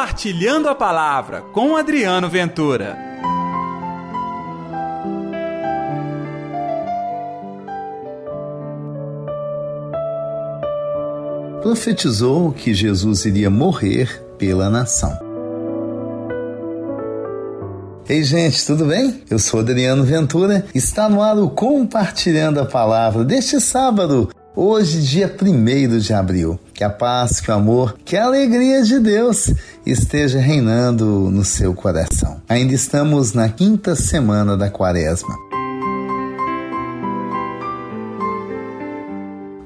Compartilhando a Palavra com Adriano Ventura. Profetizou que Jesus iria morrer pela nação. Ei, gente, tudo bem? Eu sou Adriano Ventura. Está no ar o Compartilhando a Palavra deste sábado, Hoje, dia 1 de abril, que a paz, que o amor, que a alegria de Deus esteja reinando no seu coração. Ainda estamos na quinta semana da quaresma.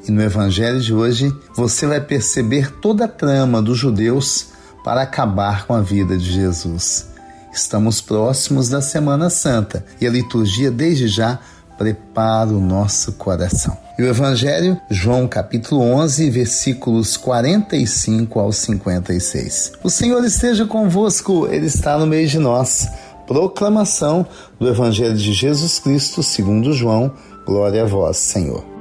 E no evangelho de hoje, você vai perceber toda a trama dos judeus para acabar com a vida de Jesus. Estamos próximos da Semana Santa e a liturgia, desde já, prepara o nosso coração. E o Evangelho, João capítulo 11, versículos 45 ao 56. O Senhor esteja convosco, Ele está no meio de nós. Proclamação do Evangelho de Jesus Cristo segundo João. Glória a vós, Senhor.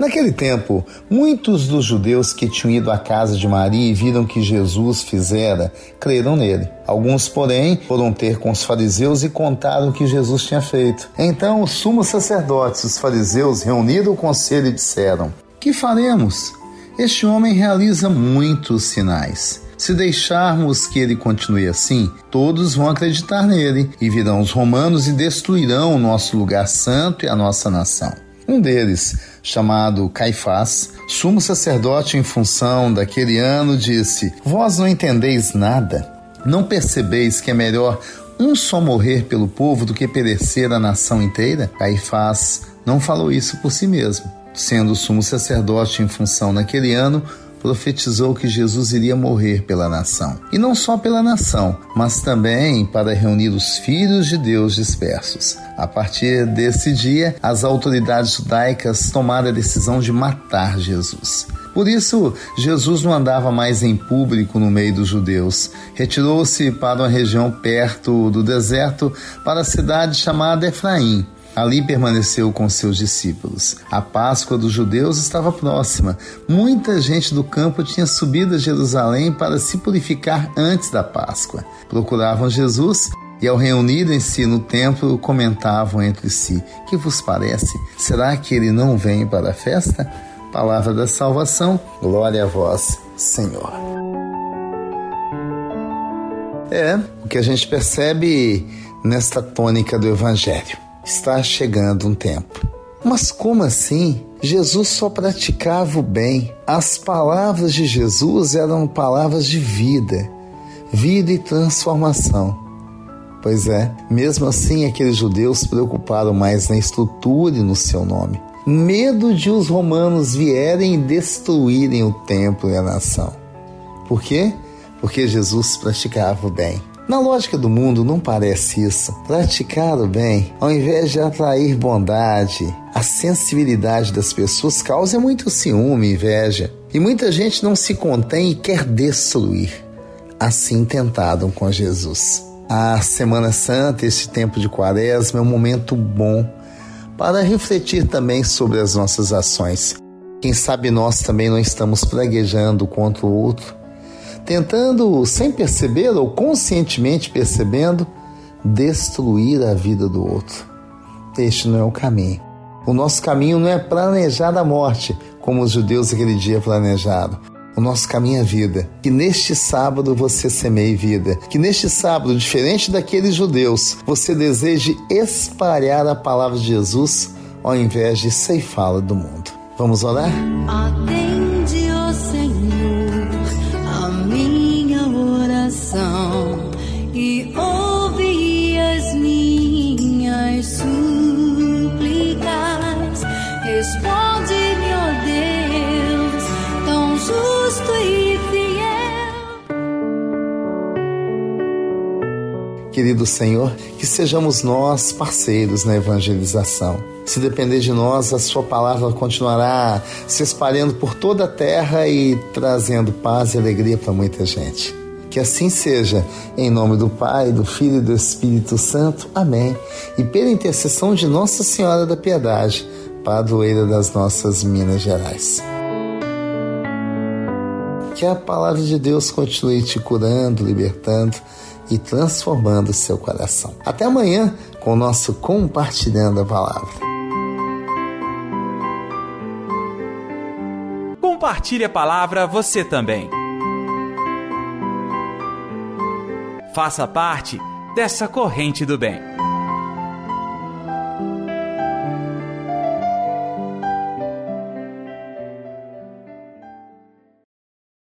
Naquele tempo, muitos dos judeus que tinham ido à casa de Maria e viram que Jesus fizera, creram nele. Alguns, porém, foram ter com os fariseus e contaram o que Jesus tinha feito. Então os sumos sacerdotes, os fariseus, reuniram o conselho e disseram: Que faremos? Este homem realiza muitos sinais. Se deixarmos que ele continue assim, todos vão acreditar nele e virão os romanos e destruirão o nosso lugar santo e a nossa nação. Um deles, chamado Caifás, sumo sacerdote em função daquele ano, disse: Vós não entendeis nada? Não percebeis que é melhor um só morrer pelo povo do que perecer a nação inteira? Caifás não falou isso por si mesmo. Sendo sumo sacerdote em função naquele ano, profetizou que Jesus iria morrer pela nação. E não só pela nação, mas também para reunir os filhos de Deus dispersos. A partir desse dia, as autoridades judaicas tomaram a decisão de matar Jesus. Por isso, Jesus não andava mais em público no meio dos judeus. Retirou-se para uma região perto do deserto, para a cidade chamada Efraim Ali permaneceu com seus discípulos. A Páscoa dos judeus estava próxima. Muita gente do campo tinha subido a Jerusalém para se purificar antes da Páscoa. Procuravam Jesus e, ao reunirem-se no templo, comentavam entre si: Que vos parece? Será que ele não vem para a festa? Palavra da salvação, glória a vós, Senhor. É o que a gente percebe nesta tônica do Evangelho está chegando um tempo. Mas como assim? Jesus só praticava o bem. As palavras de Jesus eram palavras de vida, vida e transformação. Pois é, mesmo assim aqueles judeus preocuparam mais na estrutura e no seu nome. Medo de os romanos vierem e destruírem o templo e a nação. Por quê? Porque Jesus praticava o bem. Na lógica do mundo, não parece isso. Praticar o bem, ao invés de atrair bondade, a sensibilidade das pessoas causa muito ciúme e inveja. E muita gente não se contém e quer destruir. Assim tentaram com Jesus. A Semana Santa, esse tempo de quaresma, é um momento bom para refletir também sobre as nossas ações. Quem sabe nós também não estamos praguejando contra o outro, tentando, sem perceber ou conscientemente percebendo, destruir a vida do outro. Este não é o caminho. O nosso caminho não é planejar a morte, como os judeus aquele dia planejaram. O nosso caminho é vida. Que neste sábado você semeie vida. Que neste sábado, diferente daqueles judeus, você deseje espalhar a palavra de Jesus ao invés de ceifá-la do mundo. Vamos orar? Querido Senhor, que sejamos nós parceiros na evangelização. Se depender de nós, a Sua palavra continuará se espalhando por toda a terra e trazendo paz e alegria para muita gente. Que assim seja, em nome do Pai, do Filho e do Espírito Santo. Amém. E pela intercessão de Nossa Senhora da Piedade, padroeira das nossas Minas Gerais. Que a palavra de Deus continue te curando, libertando e transformando o seu coração. Até amanhã com o nosso Compartilhando a Palavra. Compartilhe a palavra você também. Faça parte dessa corrente do bem.